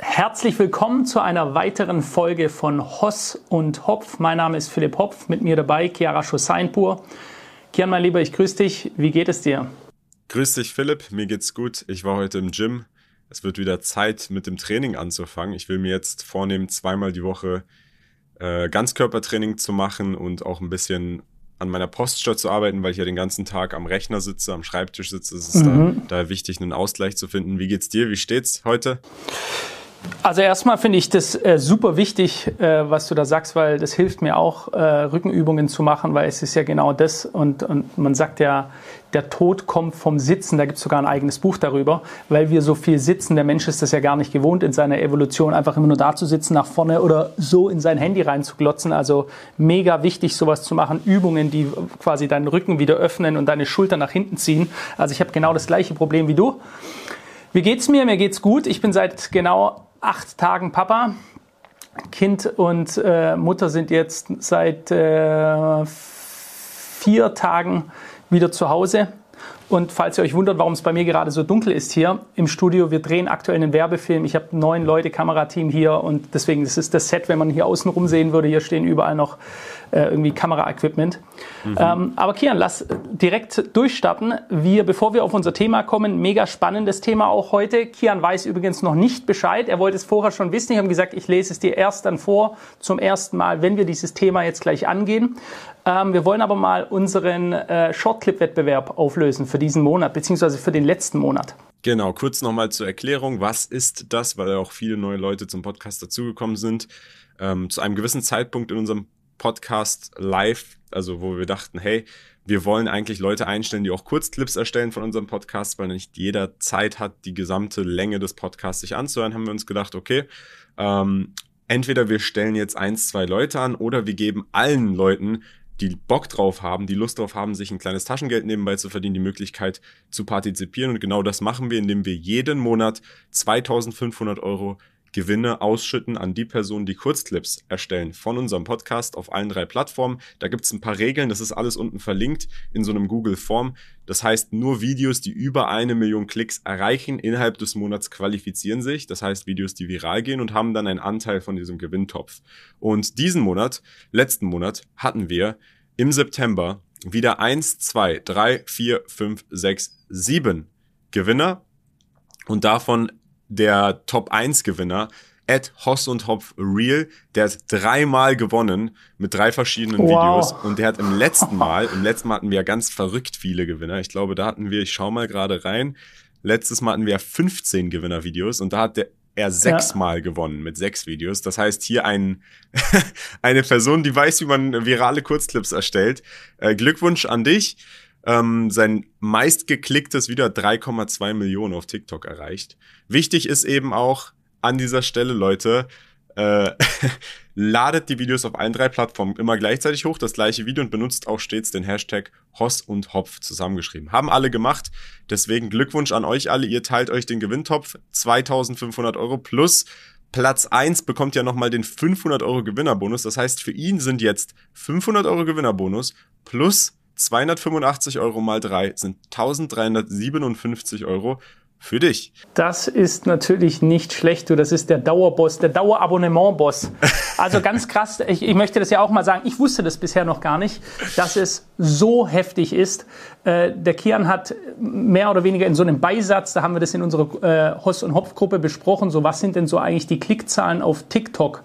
Herzlich willkommen zu einer weiteren Folge von Hoss und Hopf. Mein Name ist Philipp Hopf, mit mir dabei Chiara Schoseinpur. Kian, mein Lieber, ich grüße dich. Wie geht es dir? Grüß dich, Philipp. Mir geht's gut. Ich war heute im Gym. Es wird wieder Zeit, mit dem Training anzufangen. Ich will mir jetzt vornehmen, zweimal die Woche äh, Ganzkörpertraining zu machen und auch ein bisschen an meiner Posture zu arbeiten, weil ich ja den ganzen Tag am Rechner sitze, am Schreibtisch sitze. Es ist mhm. da, da wichtig, einen Ausgleich zu finden. Wie geht's dir? Wie steht's heute? Also erstmal finde ich das äh, super wichtig, äh, was du da sagst, weil das hilft mir auch, äh, Rückenübungen zu machen, weil es ist ja genau das. Und, und man sagt ja, der Tod kommt vom Sitzen. Da gibt es sogar ein eigenes Buch darüber, weil wir so viel sitzen. Der Mensch ist das ja gar nicht gewohnt in seiner Evolution, einfach immer nur da zu sitzen, nach vorne oder so in sein Handy reinzuglotzen. Also mega wichtig, sowas zu machen. Übungen, die quasi deinen Rücken wieder öffnen und deine Schulter nach hinten ziehen. Also ich habe genau das gleiche Problem wie du. Wie geht's mir? Mir geht's gut. Ich bin seit genau acht Tagen Papa. Kind und äh, Mutter sind jetzt seit äh, vier Tagen wieder zu Hause. Und falls ihr euch wundert, warum es bei mir gerade so dunkel ist hier im Studio, wir drehen aktuell einen Werbefilm. Ich habe neun Leute, Kamerateam hier und deswegen, das ist das Set, wenn man hier außen rum sehen würde. Hier stehen überall noch äh, irgendwie Kameraequipment. Mhm. Ähm, aber Kian, lass direkt durchstarten. Wir, bevor wir auf unser Thema kommen, mega spannendes Thema auch heute. Kian weiß übrigens noch nicht Bescheid. Er wollte es vorher schon wissen. Ich habe gesagt, ich lese es dir erst dann vor, zum ersten Mal, wenn wir dieses Thema jetzt gleich angehen. Ähm, wir wollen aber mal unseren äh, Shortclip-Wettbewerb auflösen für diesen Monat, beziehungsweise für den letzten Monat. Genau, kurz nochmal zur Erklärung. Was ist das? Weil auch viele neue Leute zum Podcast dazugekommen sind. Ähm, zu einem gewissen Zeitpunkt in unserem Podcast live, also wo wir dachten, hey, wir wollen eigentlich Leute einstellen, die auch Kurzclips erstellen von unserem Podcast, weil nicht jeder Zeit hat, die gesamte Länge des Podcasts sich anzuhören, haben wir uns gedacht, okay, ähm, entweder wir stellen jetzt eins, zwei Leute an oder wir geben allen Leuten, die Bock drauf haben, die Lust drauf haben, sich ein kleines Taschengeld nebenbei zu verdienen, die Möglichkeit zu partizipieren. Und genau das machen wir, indem wir jeden Monat 2500 Euro Gewinne ausschütten an die Personen, die Kurzclips erstellen von unserem Podcast auf allen drei Plattformen. Da gibt es ein paar Regeln, das ist alles unten verlinkt in so einem Google Form. Das heißt, nur Videos, die über eine Million Klicks erreichen, innerhalb des Monats qualifizieren sich. Das heißt, Videos, die viral gehen und haben dann einen Anteil von diesem Gewinntopf. Und diesen Monat, letzten Monat, hatten wir im September wieder eins, zwei, drei, vier, fünf, sechs, sieben Gewinner. Und davon der Top 1 Gewinner, Ed Hoss und Hopf Real, der hat dreimal gewonnen mit drei verschiedenen wow. Videos und der hat im letzten Mal, im letzten Mal hatten wir ja ganz verrückt viele Gewinner. Ich glaube, da hatten wir, ich schau mal gerade rein, letztes Mal hatten wir 15 Gewinnervideos und da hat der er sechsmal ja. gewonnen mit sechs Videos. Das heißt, hier ein, eine Person, die weiß, wie man virale Kurzclips erstellt. Äh, Glückwunsch an dich. Ähm, sein meistgeklicktes Video 3,2 Millionen auf TikTok erreicht. Wichtig ist eben auch an dieser Stelle, Leute, äh, ladet die Videos auf allen drei Plattformen immer gleichzeitig hoch, das gleiche Video und benutzt auch stets den Hashtag Hoss und Hopf zusammengeschrieben. Haben alle gemacht, deswegen Glückwunsch an euch alle, ihr teilt euch den Gewinntopf, 2500 Euro plus Platz 1 bekommt ja nochmal den 500 Euro Gewinnerbonus. Das heißt, für ihn sind jetzt 500 Euro Gewinnerbonus plus 285 Euro mal 3 sind 1357 Euro für dich. Das ist natürlich nicht schlecht, du. Das ist der Dauerboss, der Dauerabonnement-Boss. Also ganz krass. Ich, ich, möchte das ja auch mal sagen. Ich wusste das bisher noch gar nicht, dass es so heftig ist. Äh, der Kian hat mehr oder weniger in so einem Beisatz, da haben wir das in unserer äh, Hoss- und Hopf-Gruppe besprochen. So, was sind denn so eigentlich die Klickzahlen auf TikTok?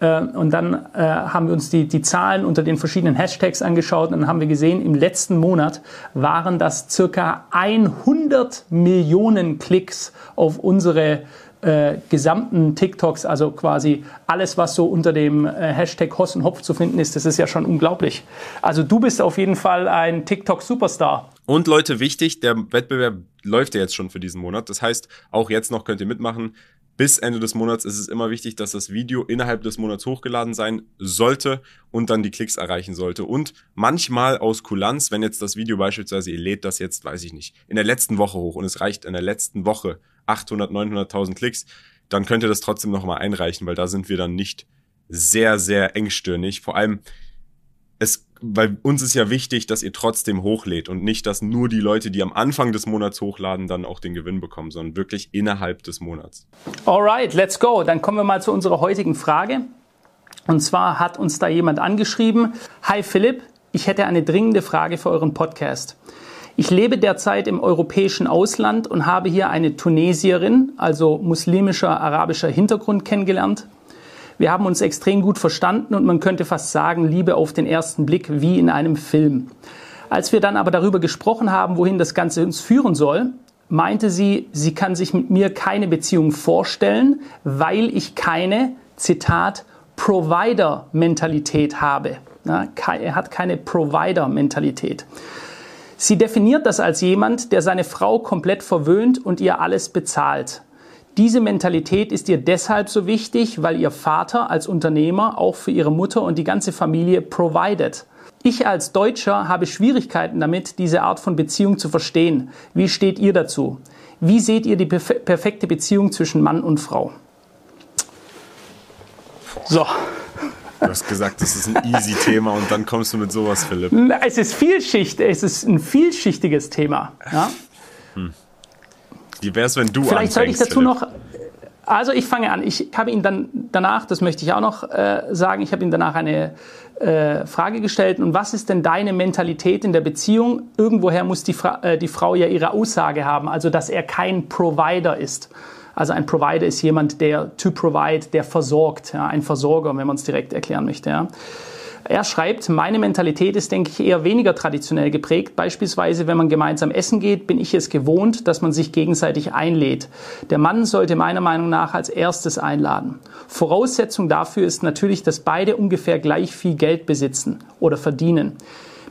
Äh, und dann äh, haben wir uns die, die Zahlen unter den verschiedenen Hashtags angeschaut und dann haben wir gesehen, im letzten Monat waren das circa 100 Millionen Klicks auf unsere äh, gesamten TikToks, also quasi alles, was so unter dem äh, Hashtag Hoss und Hopf zu finden ist, das ist ja schon unglaublich. Also du bist auf jeden Fall ein TikTok-Superstar. Und Leute, wichtig, der Wettbewerb läuft ja jetzt schon für diesen Monat. Das heißt, auch jetzt noch könnt ihr mitmachen bis Ende des Monats ist es immer wichtig, dass das Video innerhalb des Monats hochgeladen sein sollte und dann die Klicks erreichen sollte. Und manchmal aus Kulanz, wenn jetzt das Video beispielsweise, ihr lädt das jetzt, weiß ich nicht, in der letzten Woche hoch und es reicht in der letzten Woche 800, 900.000 Klicks, dann könnt ihr das trotzdem nochmal einreichen, weil da sind wir dann nicht sehr, sehr engstirnig. Vor allem, es weil uns ist ja wichtig, dass ihr trotzdem hochlädt und nicht, dass nur die Leute, die am Anfang des Monats hochladen, dann auch den Gewinn bekommen, sondern wirklich innerhalb des Monats. Alright, let's go. Dann kommen wir mal zu unserer heutigen Frage. Und zwar hat uns da jemand angeschrieben, Hi Philipp, ich hätte eine dringende Frage für euren Podcast. Ich lebe derzeit im europäischen Ausland und habe hier eine Tunesierin, also muslimischer arabischer Hintergrund kennengelernt. Wir haben uns extrem gut verstanden und man könnte fast sagen, Liebe auf den ersten Blick wie in einem Film. Als wir dann aber darüber gesprochen haben, wohin das Ganze uns führen soll, meinte sie, sie kann sich mit mir keine Beziehung vorstellen, weil ich keine, Zitat, Provider-Mentalität habe. er hat keine Provider-Mentalität. Sie definiert das als jemand, der seine Frau komplett verwöhnt und ihr alles bezahlt. Diese Mentalität ist ihr deshalb so wichtig, weil ihr Vater als Unternehmer auch für ihre Mutter und die ganze Familie provided. Ich als Deutscher habe Schwierigkeiten damit, diese Art von Beziehung zu verstehen. Wie steht ihr dazu? Wie seht ihr die perfekte Beziehung zwischen Mann und Frau? So. Du hast gesagt, das ist ein easy Thema und dann kommst du mit sowas, Philipp. Es ist vielschicht, es ist ein vielschichtiges Thema. Ja? Wie wäre es, wenn du Vielleicht sollte ich dazu Philipp? noch. Also ich fange an. Ich habe ihn dann danach, das möchte ich auch noch äh, sagen, ich habe ihm danach eine äh, Frage gestellt. Und was ist denn deine Mentalität in der Beziehung? Irgendwoher muss die, Fra äh, die Frau ja ihre Aussage haben, also dass er kein Provider ist. Also ein Provider ist jemand, der to provide, der versorgt, ja, ein Versorger, wenn man es direkt erklären möchte. Ja. Er schreibt, meine Mentalität ist, denke ich, eher weniger traditionell geprägt. Beispielsweise, wenn man gemeinsam essen geht, bin ich es gewohnt, dass man sich gegenseitig einlädt. Der Mann sollte meiner Meinung nach als erstes einladen. Voraussetzung dafür ist natürlich, dass beide ungefähr gleich viel Geld besitzen oder verdienen.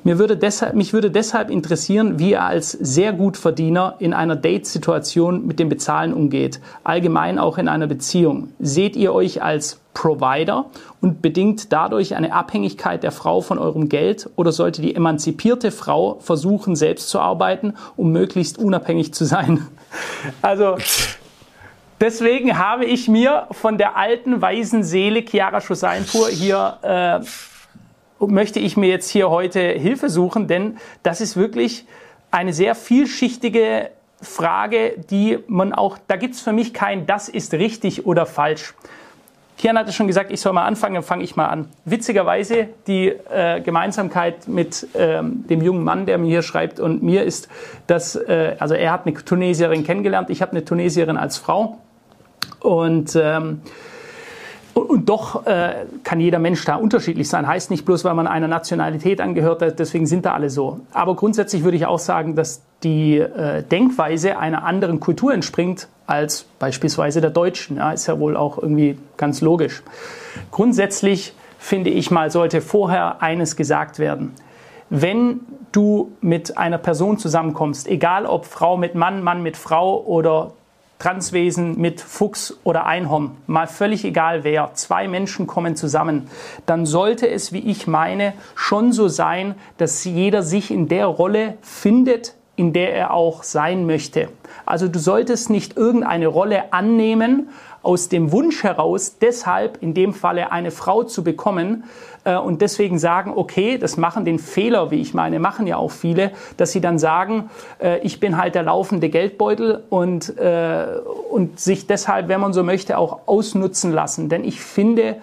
Mir würde deshalb, mich würde deshalb interessieren, wie er als sehr gut Verdiener in einer Date-Situation mit dem Bezahlen umgeht, allgemein auch in einer Beziehung. Seht ihr euch als Provider und bedingt dadurch eine Abhängigkeit der Frau von eurem Geld oder sollte die emanzipierte Frau versuchen, selbst zu arbeiten, um möglichst unabhängig zu sein? Also deswegen habe ich mir von der alten weisen Seele Chiara Schuseinpur hier äh, möchte ich mir jetzt hier heute Hilfe suchen, denn das ist wirklich eine sehr vielschichtige Frage, die man auch, da gibt es für mich kein, das ist richtig oder falsch. Kian hatte schon gesagt, ich soll mal anfangen, dann fange ich mal an. Witzigerweise, die äh, Gemeinsamkeit mit ähm, dem jungen Mann, der mir hier schreibt, und mir ist, dass, äh, also er hat eine Tunesierin kennengelernt, ich habe eine Tunesierin als Frau. Und ähm, und, doch äh, kann jeder Mensch da unterschiedlich sein. Heißt nicht bloß, weil man einer Nationalität angehört, deswegen sind da alle so. Aber grundsätzlich würde ich auch sagen, dass die äh, Denkweise einer anderen Kultur entspringt als beispielsweise der Deutschen. Ja, ist ja wohl auch irgendwie ganz logisch. Grundsätzlich finde ich mal, sollte vorher eines gesagt werden. Wenn du mit einer Person zusammenkommst, egal ob Frau mit Mann, Mann mit Frau oder Transwesen mit Fuchs oder Einhorn, mal völlig egal wer, zwei Menschen kommen zusammen, dann sollte es, wie ich meine, schon so sein, dass jeder sich in der Rolle findet, in der er auch sein möchte. Also du solltest nicht irgendeine Rolle annehmen aus dem Wunsch heraus, deshalb in dem Falle eine Frau zu bekommen, äh, und deswegen sagen, okay, das machen den Fehler, wie ich meine, machen ja auch viele, dass sie dann sagen, äh, ich bin halt der laufende Geldbeutel und, äh, und sich deshalb, wenn man so möchte, auch ausnutzen lassen. Denn ich finde,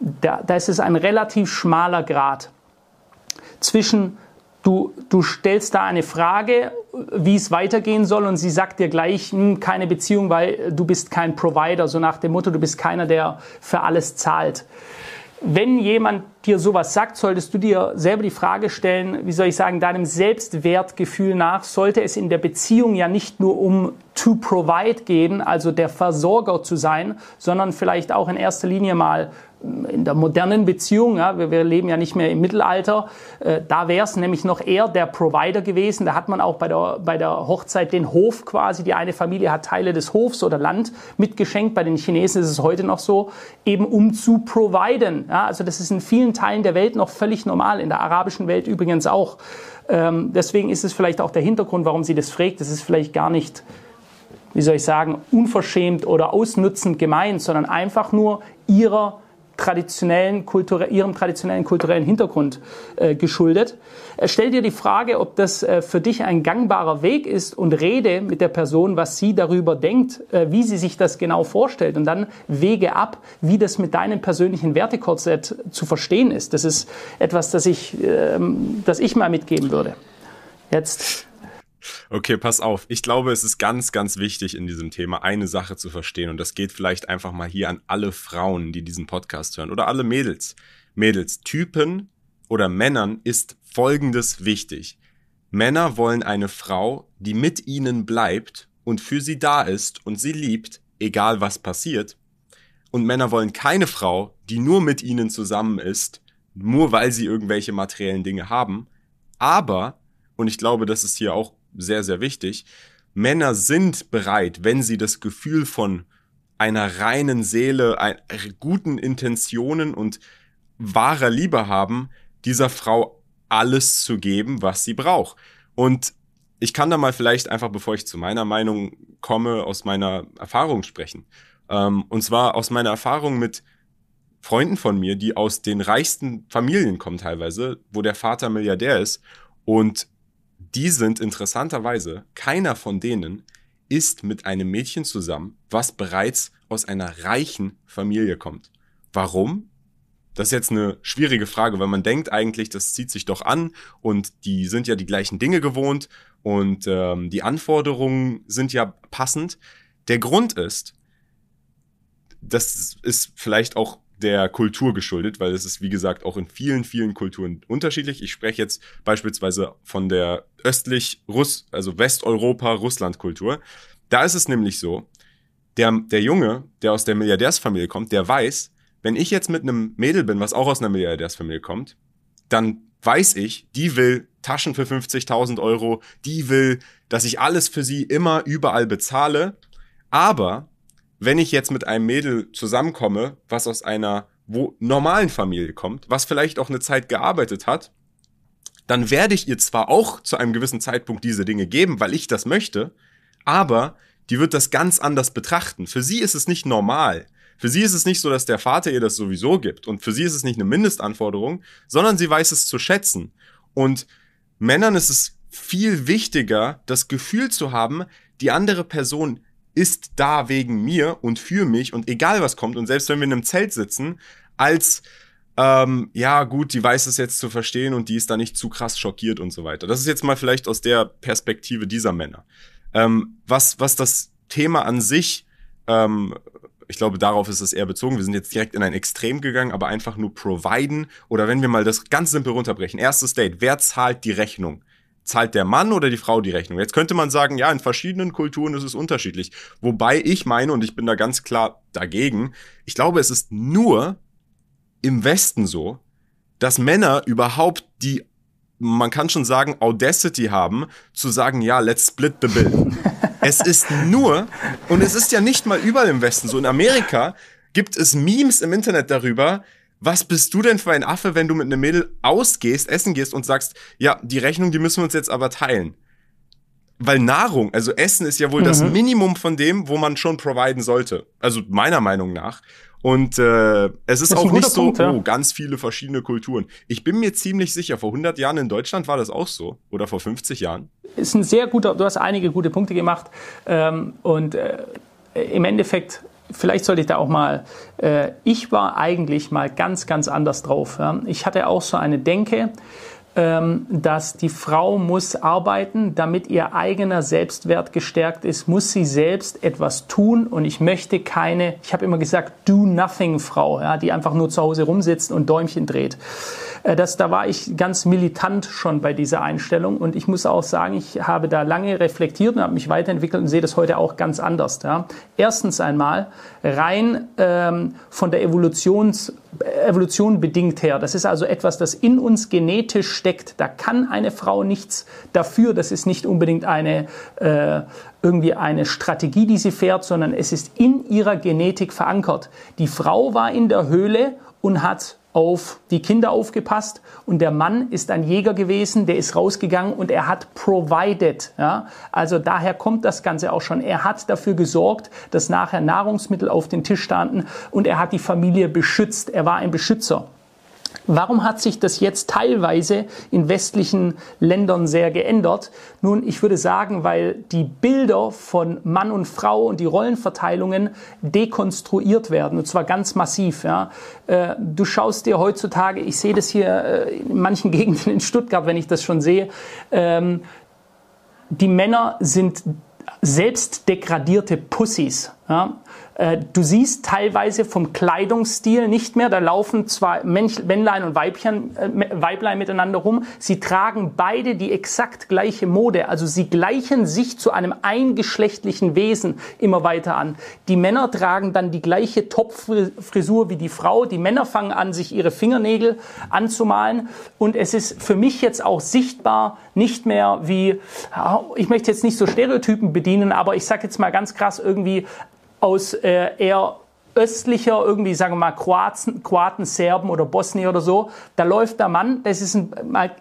da, da ist es ein relativ schmaler Grad zwischen Du, du, stellst da eine Frage, wie es weitergehen soll und sie sagt dir gleich, hm, keine Beziehung, weil du bist kein Provider, so nach dem Motto, du bist keiner, der für alles zahlt. Wenn jemand dir sowas sagt, solltest du dir selber die Frage stellen, wie soll ich sagen, deinem Selbstwertgefühl nach, sollte es in der Beziehung ja nicht nur um to provide gehen, also der Versorger zu sein, sondern vielleicht auch in erster Linie mal in der modernen Beziehung, ja, wir, wir leben ja nicht mehr im Mittelalter, äh, da wäre es nämlich noch eher der Provider gewesen. Da hat man auch bei der, bei der Hochzeit den Hof quasi, die eine Familie hat Teile des Hofs oder Land mitgeschenkt. Bei den Chinesen ist es heute noch so, eben um zu providen. Ja, also das ist in vielen Teilen der Welt noch völlig normal, in der arabischen Welt übrigens auch. Ähm, deswegen ist es vielleicht auch der Hintergrund, warum sie das fragt. Das ist vielleicht gar nicht wie soll ich sagen, unverschämt oder ausnutzend gemeint, sondern einfach nur ihrer traditionellen Kultur, ihrem traditionellen kulturellen Hintergrund äh, geschuldet. Äh, stell dir die Frage, ob das äh, für dich ein gangbarer Weg ist und rede mit der Person, was sie darüber denkt, äh, wie sie sich das genau vorstellt und dann wege ab, wie das mit deinem persönlichen Wertekorsett zu verstehen ist. Das ist etwas, das ich, ähm, das ich mal mitgeben würde. Jetzt Okay, pass auf. Ich glaube, es ist ganz, ganz wichtig in diesem Thema eine Sache zu verstehen. Und das geht vielleicht einfach mal hier an alle Frauen, die diesen Podcast hören oder alle Mädels. Mädels, Typen oder Männern ist Folgendes wichtig. Männer wollen eine Frau, die mit ihnen bleibt und für sie da ist und sie liebt, egal was passiert. Und Männer wollen keine Frau, die nur mit ihnen zusammen ist, nur weil sie irgendwelche materiellen Dinge haben. Aber, und ich glaube, das ist hier auch sehr, sehr wichtig. Männer sind bereit, wenn sie das Gefühl von einer reinen Seele, ein, guten Intentionen und wahrer Liebe haben, dieser Frau alles zu geben, was sie braucht. Und ich kann da mal vielleicht einfach, bevor ich zu meiner Meinung komme, aus meiner Erfahrung sprechen. Ähm, und zwar aus meiner Erfahrung mit Freunden von mir, die aus den reichsten Familien kommen teilweise, wo der Vater Milliardär ist und die sind interessanterweise, keiner von denen ist mit einem Mädchen zusammen, was bereits aus einer reichen Familie kommt. Warum? Das ist jetzt eine schwierige Frage, weil man denkt eigentlich, das zieht sich doch an und die sind ja die gleichen Dinge gewohnt und ähm, die Anforderungen sind ja passend. Der Grund ist, das ist vielleicht auch der Kultur geschuldet, weil es ist, wie gesagt, auch in vielen, vielen Kulturen unterschiedlich. Ich spreche jetzt beispielsweise von der östlich Russ, also Westeuropa, Russland-Kultur. Da ist es nämlich so, der, der Junge, der aus der Milliardärsfamilie kommt, der weiß, wenn ich jetzt mit einem Mädel bin, was auch aus einer Milliardärsfamilie kommt, dann weiß ich, die will Taschen für 50.000 Euro, die will, dass ich alles für sie immer überall bezahle. Aber wenn ich jetzt mit einem Mädel zusammenkomme, was aus einer wo normalen Familie kommt, was vielleicht auch eine Zeit gearbeitet hat, dann werde ich ihr zwar auch zu einem gewissen Zeitpunkt diese Dinge geben, weil ich das möchte, aber die wird das ganz anders betrachten. Für sie ist es nicht normal. Für sie ist es nicht so, dass der Vater ihr das sowieso gibt. Und für sie ist es nicht eine Mindestanforderung, sondern sie weiß es zu schätzen. Und Männern ist es viel wichtiger, das Gefühl zu haben, die andere Person ist da wegen mir und für mich und egal was kommt und selbst wenn wir in einem Zelt sitzen, als ähm, ja gut, die weiß es jetzt zu verstehen und die ist da nicht zu krass schockiert und so weiter. Das ist jetzt mal vielleicht aus der Perspektive dieser Männer. Ähm, was, was das Thema an sich, ähm, ich glaube, darauf ist es eher bezogen. Wir sind jetzt direkt in ein Extrem gegangen, aber einfach nur providen. Oder wenn wir mal das ganz simpel runterbrechen. Erstes Date. Wer zahlt die Rechnung? Zahlt der Mann oder die Frau die Rechnung? Jetzt könnte man sagen, ja, in verschiedenen Kulturen ist es unterschiedlich. Wobei ich meine, und ich bin da ganz klar dagegen, ich glaube, es ist nur im Westen so, dass Männer überhaupt die, man kann schon sagen, Audacity haben, zu sagen, ja, let's split the bill. es ist nur, und es ist ja nicht mal überall im Westen so, in Amerika gibt es Memes im Internet darüber, was bist du denn für ein Affe, wenn du mit einem Mädel ausgehst, essen gehst und sagst, ja, die Rechnung, die müssen wir uns jetzt aber teilen. Weil Nahrung, also Essen ist ja wohl mhm. das Minimum von dem, wo man schon providen sollte. Also meiner Meinung nach. Und äh, es ist, ist auch nicht so, Punkt, ja. oh, ganz viele verschiedene Kulturen. Ich bin mir ziemlich sicher, vor 100 Jahren in Deutschland war das auch so. Oder vor 50 Jahren. Ist ein sehr guter, du hast einige gute Punkte gemacht. Ähm, und äh, im Endeffekt vielleicht sollte ich da auch mal, äh, ich war eigentlich mal ganz, ganz anders drauf. Ja. Ich hatte auch so eine Denke, dass die Frau muss arbeiten, damit ihr eigener Selbstwert gestärkt ist, muss sie selbst etwas tun und ich möchte keine, ich habe immer gesagt, Do-Nothing-Frau, ja, die einfach nur zu Hause rumsitzt und Däumchen dreht. Äh, das, da war ich ganz militant schon bei dieser Einstellung und ich muss auch sagen, ich habe da lange reflektiert und habe mich weiterentwickelt und sehe das heute auch ganz anders. Ja. Erstens einmal rein ähm, von der Evolutions, Evolution bedingt her. Das ist also etwas, das in uns genetisch steckt. Da kann eine Frau nichts dafür. Das ist nicht unbedingt eine, äh, irgendwie eine Strategie, die sie fährt, sondern es ist in ihrer Genetik verankert. Die Frau war in der Höhle und hat auf die Kinder aufgepasst und der Mann ist ein Jäger gewesen, der ist rausgegangen und er hat provided. Ja? Also daher kommt das Ganze auch schon. Er hat dafür gesorgt, dass nachher Nahrungsmittel auf den Tisch standen und er hat die Familie beschützt. Er war ein Beschützer. Warum hat sich das jetzt teilweise in westlichen Ländern sehr geändert? Nun, ich würde sagen, weil die Bilder von Mann und Frau und die Rollenverteilungen dekonstruiert werden, und zwar ganz massiv. Ja. Äh, du schaust dir heutzutage, ich sehe das hier äh, in manchen Gegenden in Stuttgart, wenn ich das schon sehe, ähm, die Männer sind selbst degradierte Pussys. Ja. Äh, du siehst teilweise vom Kleidungsstil nicht mehr, da laufen zwei Männlein und Weibchen, äh, Weiblein miteinander rum. Sie tragen beide die exakt gleiche Mode, also sie gleichen sich zu einem eingeschlechtlichen Wesen immer weiter an. Die Männer tragen dann die gleiche Topfrisur wie die Frau. Die Männer fangen an, sich ihre Fingernägel anzumalen. Und es ist für mich jetzt auch sichtbar nicht mehr wie, ich möchte jetzt nicht so Stereotypen bedienen, aber ich sage jetzt mal ganz krass irgendwie aus äh, eher östlicher, irgendwie, sagen wir mal, Kroaten, Kroaten, Serben oder Bosnier oder so, da läuft der Mann, das ist ein,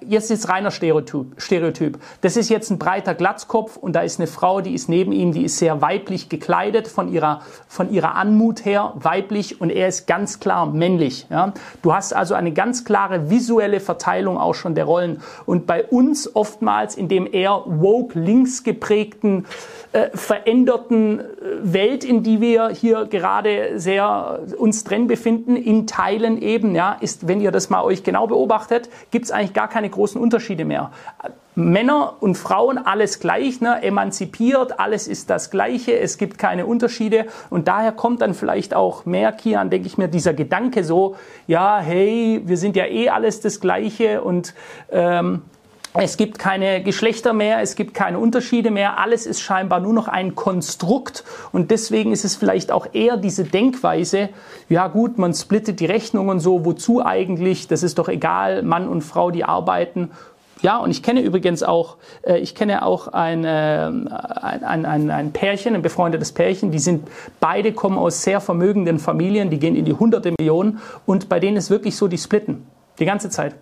jetzt ist reiner Stereotyp, Stereotyp. Das ist jetzt ein breiter Glatzkopf und da ist eine Frau, die ist neben ihm, die ist sehr weiblich gekleidet, von ihrer, von ihrer Anmut her weiblich und er ist ganz klar männlich. Ja. Du hast also eine ganz klare visuelle Verteilung auch schon der Rollen. Und bei uns oftmals in dem eher woke, links geprägten, äh, veränderten äh, Welt, in die wir hier gerade sehr uns drin befinden, in Teilen eben, ja, ist, wenn ihr das mal euch genau beobachtet, gibt es eigentlich gar keine großen Unterschiede mehr. Männer und Frauen alles gleich, ne, emanzipiert, alles ist das Gleiche, es gibt keine Unterschiede und daher kommt dann vielleicht auch mehr, Kian, denke ich mir, dieser Gedanke so, ja, hey, wir sind ja eh alles das Gleiche und ähm, es gibt keine Geschlechter mehr, es gibt keine Unterschiede mehr, alles ist scheinbar nur noch ein Konstrukt. Und deswegen ist es vielleicht auch eher diese Denkweise, ja gut, man splittet die Rechnung und so, wozu eigentlich, das ist doch egal, Mann und Frau, die arbeiten. Ja, und ich kenne übrigens auch, äh, ich kenne auch ein, äh, ein, ein, ein Pärchen, ein befreundetes Pärchen, die sind, beide kommen aus sehr vermögenden Familien, die gehen in die hunderte Millionen. Und bei denen ist wirklich so, die splitten, die ganze Zeit.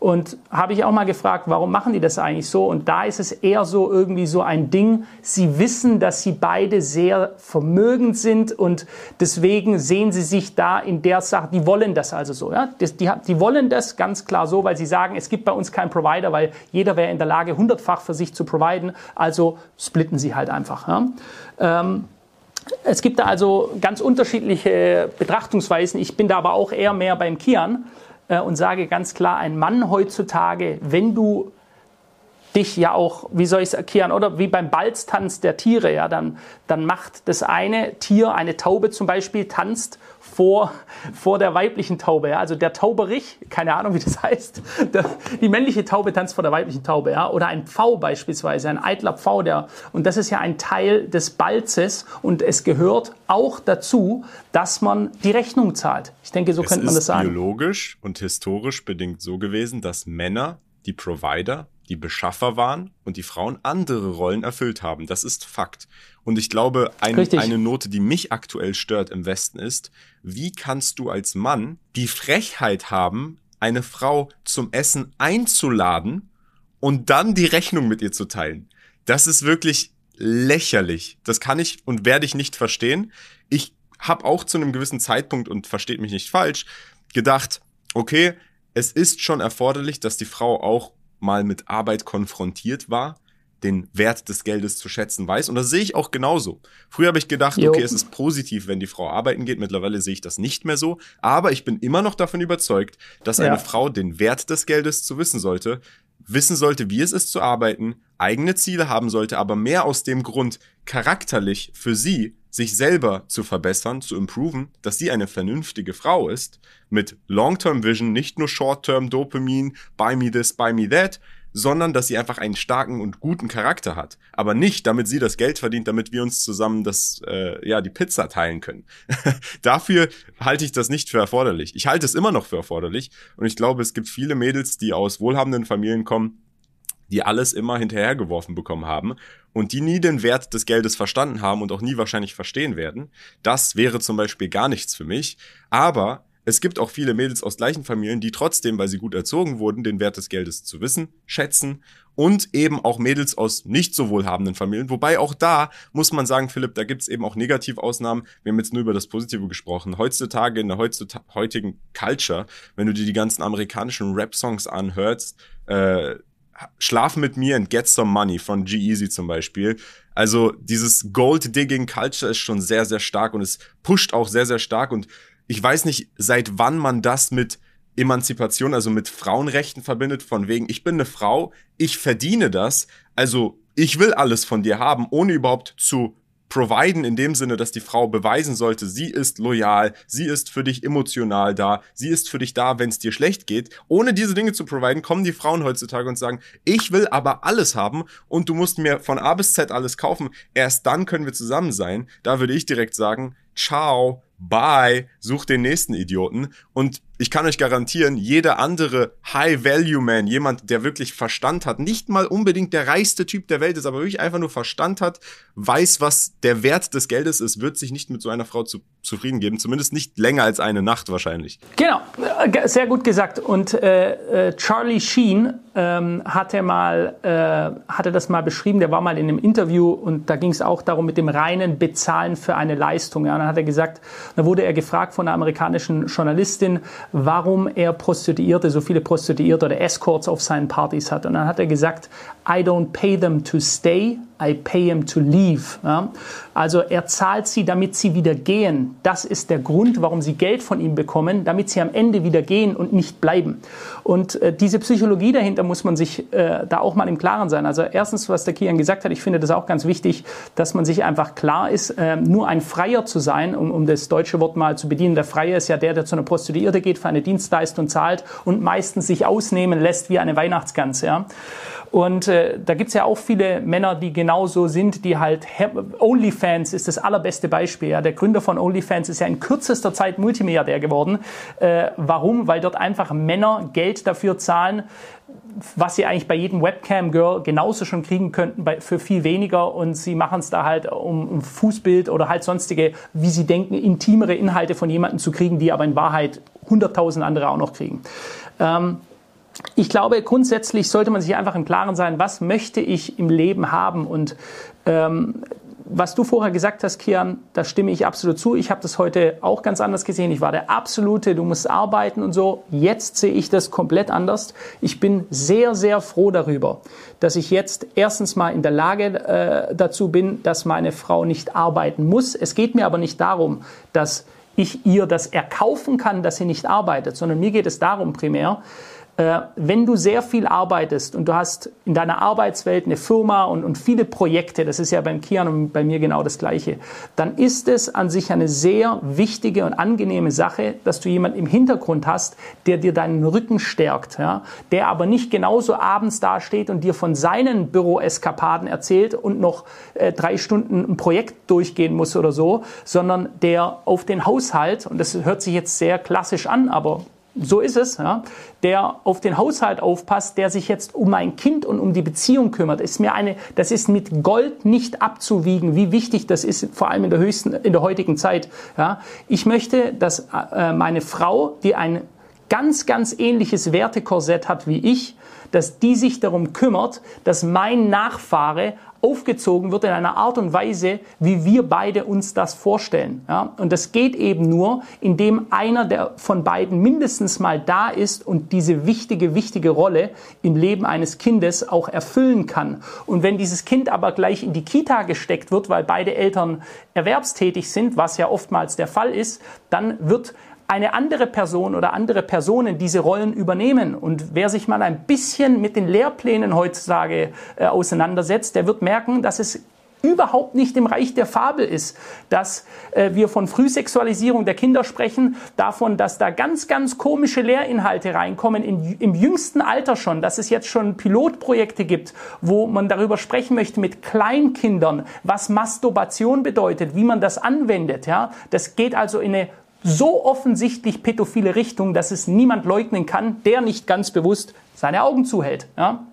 Und habe ich auch mal gefragt, warum machen die das eigentlich so? Und da ist es eher so irgendwie so ein Ding. Sie wissen, dass sie beide sehr vermögend sind und deswegen sehen sie sich da in der Sache, die wollen das also so. Ja? Die, die, die wollen das ganz klar so, weil sie sagen, es gibt bei uns keinen Provider, weil jeder wäre in der Lage, hundertfach für sich zu providen. Also splitten sie halt einfach. Ja? Ähm, es gibt da also ganz unterschiedliche Betrachtungsweisen. Ich bin da aber auch eher mehr beim Kian und sage ganz klar, ein Mann heutzutage, wenn du dich ja auch, wie soll ich es erklären, oder wie beim Balztanz der Tiere, ja, dann, dann macht das eine Tier, eine Taube zum Beispiel, tanzt vor, vor der weiblichen Taube. Ja. Also der Tauberich, keine Ahnung, wie das heißt, der, die männliche Taube tanzt vor der weiblichen Taube. Ja. Oder ein Pfau beispielsweise, ein eitler Pfau. Der, und das ist ja ein Teil des Balzes und es gehört auch dazu, dass man die Rechnung zahlt. Ich denke, so es könnte man das sagen. Es ist biologisch und historisch bedingt so gewesen, dass Männer, die Provider, die Beschaffer waren und die Frauen andere Rollen erfüllt haben. Das ist Fakt. Und ich glaube, ein, eine Note, die mich aktuell stört im Westen ist, wie kannst du als Mann die Frechheit haben, eine Frau zum Essen einzuladen und dann die Rechnung mit ihr zu teilen? Das ist wirklich lächerlich. Das kann ich und werde ich nicht verstehen. Ich habe auch zu einem gewissen Zeitpunkt, und versteht mich nicht falsch, gedacht, okay, es ist schon erforderlich, dass die Frau auch mal mit Arbeit konfrontiert war, den Wert des Geldes zu schätzen weiß. Und das sehe ich auch genauso. Früher habe ich gedacht, jo. okay, es ist positiv, wenn die Frau arbeiten geht. Mittlerweile sehe ich das nicht mehr so. Aber ich bin immer noch davon überzeugt, dass ja. eine Frau den Wert des Geldes zu wissen sollte, wissen sollte, wie es ist zu arbeiten, eigene Ziele haben sollte, aber mehr aus dem Grund, charakterlich für sie sich selber zu verbessern, zu improven, dass sie eine vernünftige Frau ist, mit Long-Term Vision, nicht nur Short-Term Dopamin, buy me this, buy me that, sondern dass sie einfach einen starken und guten Charakter hat. Aber nicht, damit sie das Geld verdient, damit wir uns zusammen das, äh, ja, die Pizza teilen können. Dafür halte ich das nicht für erforderlich. Ich halte es immer noch für erforderlich und ich glaube, es gibt viele Mädels, die aus wohlhabenden Familien kommen, die alles immer hinterhergeworfen bekommen haben und die nie den Wert des Geldes verstanden haben und auch nie wahrscheinlich verstehen werden. Das wäre zum Beispiel gar nichts für mich. Aber es gibt auch viele Mädels aus gleichen Familien, die trotzdem, weil sie gut erzogen wurden, den Wert des Geldes zu wissen, schätzen und eben auch Mädels aus nicht so wohlhabenden Familien. Wobei auch da muss man sagen, Philipp, da gibt's eben auch Negativausnahmen. Wir haben jetzt nur über das Positive gesprochen. Heutzutage in der heutigen Culture, wenn du dir die ganzen amerikanischen Rap-Songs anhörst, äh, Schlaf mit mir and get some money von G-Easy zum Beispiel. Also dieses Gold-Digging-Culture ist schon sehr, sehr stark und es pusht auch sehr, sehr stark und ich weiß nicht, seit wann man das mit Emanzipation, also mit Frauenrechten verbindet, von wegen, ich bin eine Frau, ich verdiene das, also ich will alles von dir haben, ohne überhaupt zu providen in dem Sinne, dass die Frau beweisen sollte, sie ist loyal, sie ist für dich emotional da, sie ist für dich da, wenn es dir schlecht geht. Ohne diese Dinge zu providen, kommen die Frauen heutzutage und sagen, ich will aber alles haben und du musst mir von A bis Z alles kaufen. Erst dann können wir zusammen sein. Da würde ich direkt sagen, ciao, bye, such den nächsten Idioten. Und ich kann euch garantieren, jeder andere High-Value-Man, jemand, der wirklich Verstand hat, nicht mal unbedingt der reichste Typ der Welt ist, aber wirklich einfach nur Verstand hat, weiß, was der Wert des Geldes ist, wird sich nicht mit so einer Frau zu, zufrieden geben. Zumindest nicht länger als eine Nacht wahrscheinlich. Genau, äh, sehr gut gesagt. Und äh, äh, Charlie Sheen ähm, hatte mal äh, hatte das mal beschrieben. Der war mal in einem Interview und da ging es auch darum mit dem reinen Bezahlen für eine Leistung. Ja, und dann hat er gesagt, da wurde er gefragt von einer amerikanischen Journalistin, warum er Prostituierte, so viele Prostituierte oder Escorts auf seinen Partys hat. Und dann hat er gesagt, I don't pay them to stay, I pay them to leave. Ja? Also er zahlt sie, damit sie wieder gehen. Das ist der Grund, warum sie Geld von ihm bekommen, damit sie am Ende wieder gehen und nicht bleiben. Und äh, diese Psychologie dahinter muss man sich äh, da auch mal im Klaren sein. Also erstens, was der Kian gesagt hat, ich finde das auch ganz wichtig, dass man sich einfach klar ist, äh, nur ein Freier zu sein, um, um das deutsche Wort mal zu bedienen. Der Freier ist ja der, der zu einer Prostituierte geht, für eine Dienstleistung zahlt und meistens sich ausnehmen lässt wie eine Weihnachtsgans. Ja? Und äh, da gibt's ja auch viele Männer, die genauso sind, die halt OnlyFans ist das allerbeste Beispiel. Ja. Der Gründer von OnlyFans ist ja in kürzester Zeit Multimilliardär geworden. Äh, warum? Weil dort einfach Männer Geld dafür zahlen, was sie eigentlich bei jedem Webcam-Girl genauso schon kriegen könnten, bei, für viel weniger. Und sie machen es da halt, um, um Fußbild oder halt sonstige, wie sie denken, intimere Inhalte von jemandem zu kriegen, die aber in Wahrheit 100.000 andere auch noch kriegen. Ähm, ich glaube, grundsätzlich sollte man sich einfach im Klaren sein, was möchte ich im Leben haben und ähm, was du vorher gesagt hast, Kian, da stimme ich absolut zu. Ich habe das heute auch ganz anders gesehen. Ich war der absolute, du musst arbeiten und so. Jetzt sehe ich das komplett anders. Ich bin sehr, sehr froh darüber, dass ich jetzt erstens mal in der Lage äh, dazu bin, dass meine Frau nicht arbeiten muss. Es geht mir aber nicht darum, dass ich ihr das erkaufen kann, dass sie nicht arbeitet, sondern mir geht es darum primär, wenn du sehr viel arbeitest und du hast in deiner Arbeitswelt eine Firma und, und viele Projekte, das ist ja beim Kian und bei mir genau das Gleiche, dann ist es an sich eine sehr wichtige und angenehme Sache, dass du jemanden im Hintergrund hast, der dir deinen Rücken stärkt, ja, der aber nicht genauso abends dasteht und dir von seinen Büroeskapaden erzählt und noch äh, drei Stunden ein Projekt durchgehen muss oder so, sondern der auf den Haushalt, und das hört sich jetzt sehr klassisch an, aber so ist es, ja, der auf den Haushalt aufpasst, der sich jetzt um mein Kind und um die Beziehung kümmert, ist mir eine, das ist mit Gold nicht abzuwiegen, wie wichtig das ist, vor allem in der höchsten, in der heutigen Zeit. Ja. Ich möchte, dass äh, meine Frau, die ein ganz, ganz ähnliches Wertekorsett hat wie ich, dass die sich darum kümmert, dass mein Nachfahre aufgezogen wird in einer Art und Weise, wie wir beide uns das vorstellen. Ja? Und das geht eben nur, indem einer der von beiden mindestens mal da ist und diese wichtige, wichtige Rolle im Leben eines Kindes auch erfüllen kann. Und wenn dieses Kind aber gleich in die Kita gesteckt wird, weil beide Eltern erwerbstätig sind, was ja oftmals der Fall ist, dann wird eine andere Person oder andere Personen diese Rollen übernehmen. Und wer sich mal ein bisschen mit den Lehrplänen heutzutage äh, auseinandersetzt, der wird merken, dass es überhaupt nicht im Reich der Fabel ist, dass äh, wir von Frühsexualisierung der Kinder sprechen, davon, dass da ganz, ganz komische Lehrinhalte reinkommen, in, im jüngsten Alter schon, dass es jetzt schon Pilotprojekte gibt, wo man darüber sprechen möchte mit Kleinkindern, was Masturbation bedeutet, wie man das anwendet. Ja? Das geht also in eine so offensichtlich pädophile Richtung, dass es niemand leugnen kann, der nicht ganz bewusst seine Augen zuhält. Ja?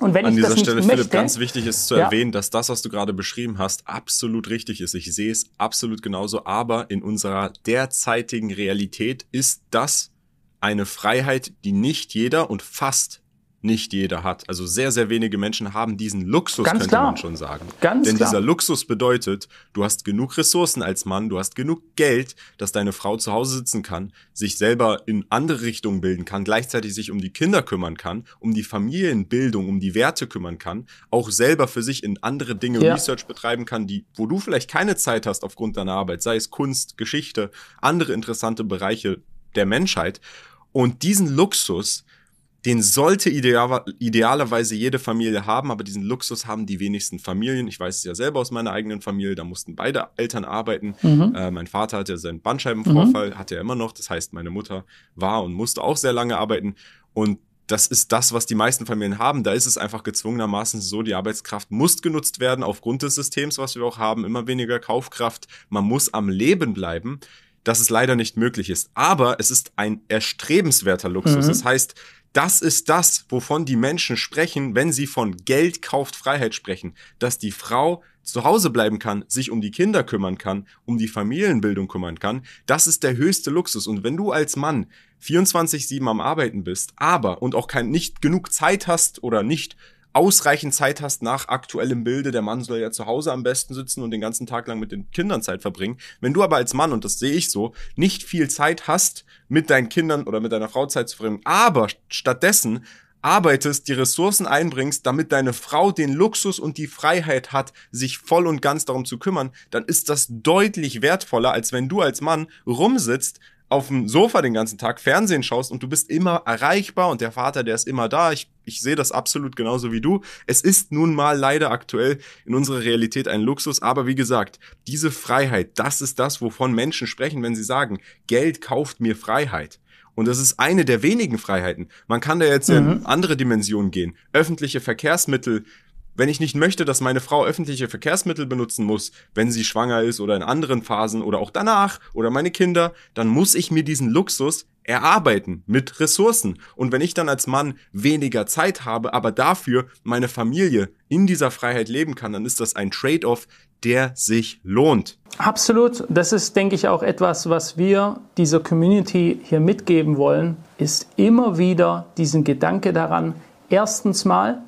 Und wenn An ich dieser das nicht Stelle, möchte, Philipp, ganz wichtig ist zu Ja. erwähnen, dass das, was du gerade beschrieben hast, absolut richtig ist. Ich sehe es absolut genauso. Aber in unserer derzeitigen Realität ist das eine Freiheit, die nicht jeder und fast nicht jeder hat. Also sehr, sehr wenige Menschen haben diesen Luxus, Ganz könnte klar. man schon sagen. Ganz Denn klar. dieser Luxus bedeutet, du hast genug Ressourcen als Mann, du hast genug Geld, dass deine Frau zu Hause sitzen kann, sich selber in andere Richtungen bilden kann, gleichzeitig sich um die Kinder kümmern kann, um die Familienbildung, um die Werte kümmern kann, auch selber für sich in andere Dinge Ja. Research betreiben kann, die, wo du vielleicht keine Zeit hast aufgrund deiner Arbeit, sei es Kunst, Geschichte, andere interessante Bereiche der Menschheit. Und diesen Luxus, den sollte ideal, idealerweise jede Familie haben, aber diesen Luxus haben die wenigsten Familien. Ich weiß es ja selber aus meiner eigenen Familie, da mussten beide Eltern arbeiten. Mhm. Äh, mein Vater hatte seinen Bandscheibenvorfall, hat er immer noch. Das heißt, meine Mutter war und musste auch sehr lange arbeiten. Und das ist das, was die meisten Familien haben. Da ist es einfach gezwungenermaßen so, die Arbeitskraft muss genutzt werden aufgrund des Systems, was wir auch haben. Immer weniger Kaufkraft. Man muss am Leben bleiben dass es leider nicht möglich ist. Aber es ist ein erstrebenswerter Luxus. Mhm. Das heißt, das ist das, wovon die Menschen sprechen, wenn sie von Geld kauft Freiheit sprechen. Dass die Frau zu Hause bleiben kann, sich um die Kinder kümmern kann, um die Familienbildung kümmern kann. Das ist der höchste Luxus. Und wenn du als Mann 24-7 am Arbeiten bist, aber und auch kein, nicht genug Zeit hast oder nicht ausreichend Zeit hast nach aktuellem Bilde, der Mann soll ja zu Hause am besten sitzen und den ganzen Tag lang mit den Kindern Zeit verbringen. Wenn du aber als Mann, und das sehe ich so, nicht viel Zeit hast, mit deinen Kindern oder mit deiner Frau Zeit zu verbringen, aber stattdessen arbeitest, die Ressourcen einbringst, damit deine Frau den Luxus und die Freiheit hat, sich voll und ganz darum zu kümmern, dann ist das deutlich wertvoller, als wenn du als Mann rumsitzt, auf dem Sofa den ganzen Tag Fernsehen schaust und du bist immer erreichbar und der Vater, der ist immer da. Ich, ich sehe das absolut genauso wie du. Es ist nun mal leider aktuell in unserer Realität ein Luxus, aber wie gesagt, diese Freiheit, das ist das, wovon Menschen sprechen, wenn sie sagen, Geld kauft mir Freiheit. Und das ist eine der wenigen Freiheiten. Man kann da jetzt ja in andere Dimensionen gehen. Öffentliche Verkehrsmittel. Wenn ich nicht möchte, dass meine Frau öffentliche Verkehrsmittel benutzen muss, wenn sie schwanger ist oder in anderen Phasen oder auch danach oder meine Kinder, dann muss ich mir diesen Luxus erarbeiten mit Ressourcen. Und wenn ich dann als Mann weniger Zeit habe, aber dafür meine Familie in dieser Freiheit leben kann, dann ist das ein Trade-off, der sich lohnt. Absolut. Das ist, denke ich, auch etwas, was wir dieser Community hier mitgeben wollen, ist immer wieder diesen Gedanke daran, erstens mal,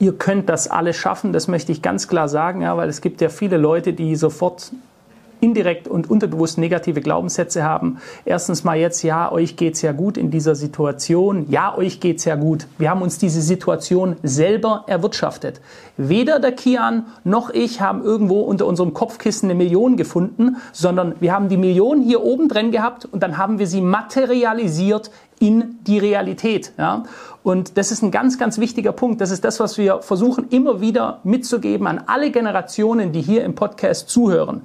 ihr könnt das alles schaffen, das möchte ich ganz klar sagen, ja, weil es gibt ja viele Leute, die sofort indirekt und unterbewusst negative Glaubenssätze haben. Erstens mal jetzt, ja, euch geht's ja gut in dieser Situation. Ja, euch geht's ja gut. Wir haben uns diese Situation selber erwirtschaftet. Weder der Kian noch ich haben irgendwo unter unserem Kopfkissen eine Million gefunden, sondern wir haben die Million hier oben drin gehabt und dann haben wir sie materialisiert in die Realität. Ja? Und das ist ein ganz, ganz wichtiger Punkt. Das ist das, was wir versuchen immer wieder mitzugeben an alle Generationen, die hier im Podcast zuhören.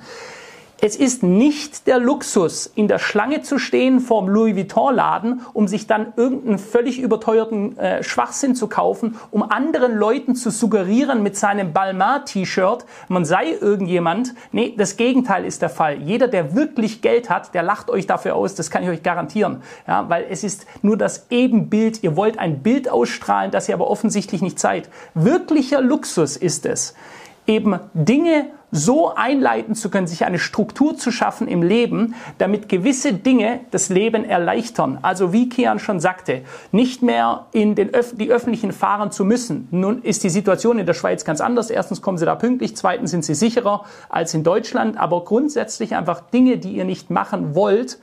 Es ist nicht der Luxus, in der Schlange zu stehen vorm Louis Vuitton-Laden, um sich dann irgendeinen völlig überteuerten äh, Schwachsinn zu kaufen, um anderen Leuten zu suggerieren mit seinem Balmain-T-Shirt, man sei irgendjemand. Nee, das Gegenteil ist der Fall. Jeder, der wirklich Geld hat, der lacht euch dafür aus, das kann ich euch garantieren. Ja, weil es ist nur das Ebenbild, ihr wollt ein Bild ausstrahlen, das ihr aber offensichtlich nicht seid. Wirklicher Luxus ist es, eben Dinge so einleiten zu können, sich eine Struktur zu schaffen im Leben, damit gewisse Dinge das Leben erleichtern. Also wie Kian schon sagte, nicht mehr in den Öf die öffentlichen fahren zu müssen. Nun ist die Situation in der Schweiz ganz anders. Erstens kommen sie da pünktlich, zweitens sind sie sicherer als in Deutschland, aber grundsätzlich einfach Dinge, die ihr nicht machen wollt,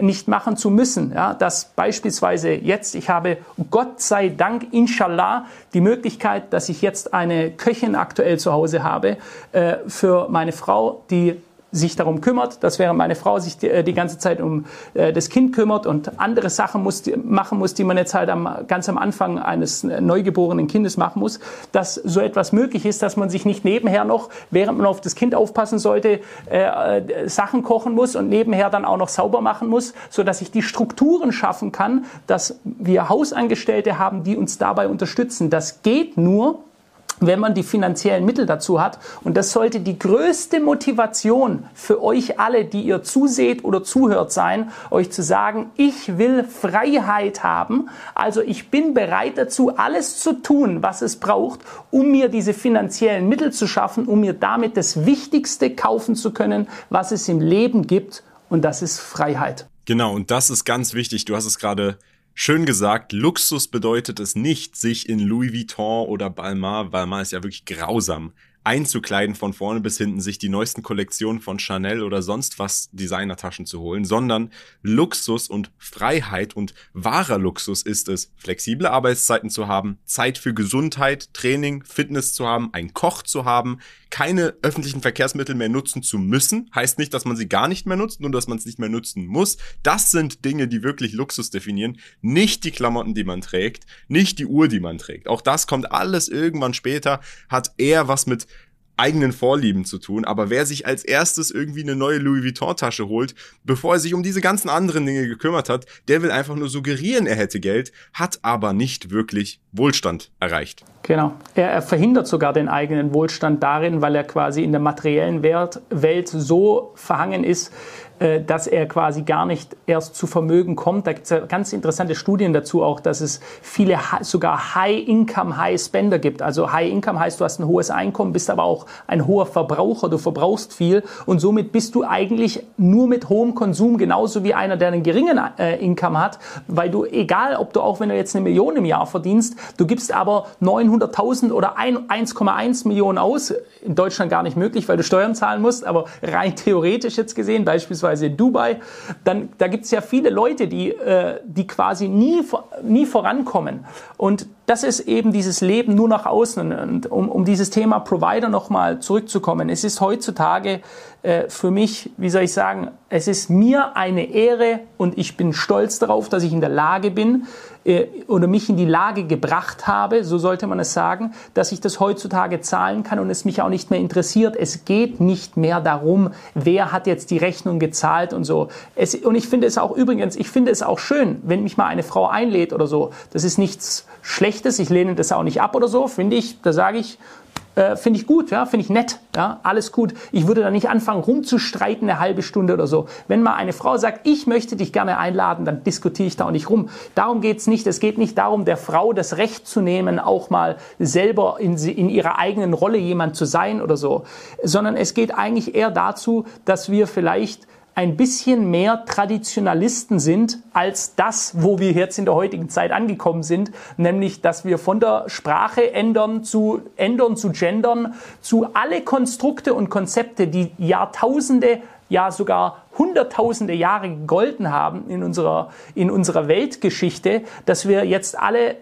nicht machen zu müssen. Ja, dass beispielsweise jetzt, ich habe Gott sei Dank, inshallah, die Möglichkeit, dass ich jetzt eine Köchin aktuell zu Hause habe äh, für meine Frau, die sich darum kümmert, dass während meine Frau sich die, die ganze Zeit um äh, das Kind kümmert und andere Sachen muss, machen muss, die man jetzt halt am, ganz am Anfang eines neugeborenen Kindes machen muss, dass so etwas möglich ist, dass man sich nicht nebenher noch, während man auf das Kind aufpassen sollte, äh, äh, Sachen kochen muss und nebenher dann auch noch sauber machen muss, so dass ich die Strukturen schaffen kann, dass wir Hausangestellte haben, die uns dabei unterstützen. Das geht nur, wenn man die finanziellen Mittel dazu hat. Und das sollte die größte Motivation für euch alle, die ihr zuseht oder zuhört sein, euch zu sagen, ich will Freiheit haben. Also ich bin bereit dazu, alles zu tun, was es braucht, um mir diese finanziellen Mittel zu schaffen, um mir damit das Wichtigste kaufen zu können, was es im Leben gibt. Und das ist Freiheit. Genau, und das ist ganz wichtig. Du hast es gerade Schön gesagt, Luxus bedeutet es nicht, sich in Louis Vuitton oder Balmain, Balmain ist ja wirklich grausam, einzukleiden von vorne bis hinten, sich die neuesten Kollektionen von Chanel oder sonst was Designertaschen zu holen, sondern Luxus und Freiheit und wahrer Luxus ist es, flexible Arbeitszeiten zu haben, Zeit für Gesundheit, Training, Fitness zu haben, einen Koch zu haben, keine öffentlichen Verkehrsmittel mehr nutzen zu müssen. Heißt nicht, dass man sie gar nicht mehr nutzt, nur dass man es nicht mehr nutzen muss. Das sind Dinge, die wirklich Luxus definieren. Nicht die Klamotten, die man trägt, nicht die Uhr, die man trägt. Auch das kommt alles irgendwann später, hat eher was mit eigenen Vorlieben zu tun. Aber wer sich als erstes irgendwie eine neue Louis Vuitton-Tasche holt, bevor er sich um diese ganzen anderen Dinge gekümmert hat, der will einfach nur suggerieren, er hätte Geld, hat aber nicht wirklich Wohlstand erreicht. Genau. Er, er verhindert sogar den eigenen Wohlstand darin, weil er quasi in der materiellen Welt, so verhangen ist, dass er quasi gar nicht erst zu Vermögen kommt. Da gibt es ja ganz interessante Studien dazu auch, dass es viele sogar High-Income, High-Spender gibt. Also High-Income heißt, du hast ein hohes Einkommen, bist aber auch ein hoher Verbraucher, du verbrauchst viel und somit bist du eigentlich nur mit hohem Konsum genauso wie einer, der einen geringen äh, Income hat, weil du, egal ob du auch wenn du jetzt eine Million im Jahr verdienst, du gibst aber 900.000 oder 1,1 Millionen aus, in Deutschland gar nicht möglich, weil du Steuern zahlen musst, aber rein theoretisch jetzt gesehen, beispielsweise beispielsweise in Dubai, dann da gibt es ja viele Leute, die, äh, die quasi nie, nie vorankommen. Und das ist eben dieses Leben nur nach außen. Und um, um dieses Thema Provider nochmal zurückzukommen, es ist heutzutage äh, für mich, wie soll ich sagen, es ist mir eine Ehre und ich bin stolz darauf, dass ich in der Lage bin äh, oder mich in die Lage gebracht habe, so sollte man es sagen, dass ich das heutzutage zahlen kann und es mich auch nicht mehr interessiert. Es geht nicht mehr darum, wer hat jetzt die Rechnung gezahlt und so. Es, und ich finde es auch übrigens, ich finde es auch schön, wenn mich mal eine Frau einlädt oder so. Das ist nichts Schlechtes, ich lehne das auch nicht ab oder so, finde ich, da sage ich, äh, finde ich gut, ja, finde ich nett, ja, alles gut. Ich würde da nicht anfangen rumzustreiten eine halbe Stunde oder so. Wenn mal eine Frau sagt, ich möchte dich gerne einladen, dann diskutiere ich da auch nicht rum. Darum geht's nicht. Es geht nicht darum, der Frau das Recht zu nehmen, auch mal selber in, in ihrer eigenen Rolle jemand zu sein oder so, sondern es geht eigentlich eher dazu, dass wir vielleicht ein bisschen mehr Traditionalisten sind als das, wo wir jetzt in der heutigen Zeit angekommen sind, nämlich dass wir von der Sprache ändern zu ändern zu gendern, zu alle Konstrukte und Konzepte, die Jahrtausende ja sogar hunderttausende Jahre gegolten haben in unserer, in unserer Weltgeschichte, dass wir jetzt alle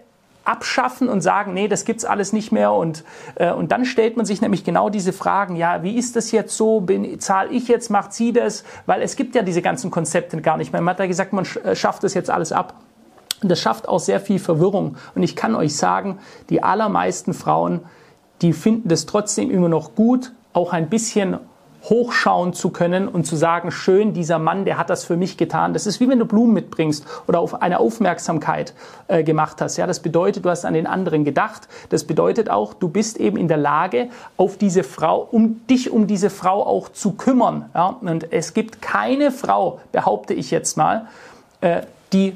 abschaffen und sagen, nee, das gibt's alles nicht mehr. Und, äh, und dann stellt man sich nämlich genau diese Fragen, ja, wie ist das jetzt so? Bin, zahle ich jetzt, macht sie das? Weil es gibt ja diese ganzen Konzepte gar nicht mehr. Man hat ja gesagt, man äh, schafft das jetzt alles ab. Und das schafft auch sehr viel Verwirrung. Und ich kann euch sagen, die allermeisten Frauen, die finden das trotzdem immer noch gut, auch ein bisschen hochschauen zu können und zu sagen, schön, dieser Mann, der hat das für mich getan. Das ist wie wenn du Blumen mitbringst oder auf eine Aufmerksamkeit äh, gemacht hast. Ja, das bedeutet, du hast an den anderen gedacht. Das bedeutet auch, du bist eben in der Lage, auf diese Frau, um dich um diese Frau auch zu kümmern. Ja, und es gibt keine Frau, behaupte ich jetzt mal, äh, die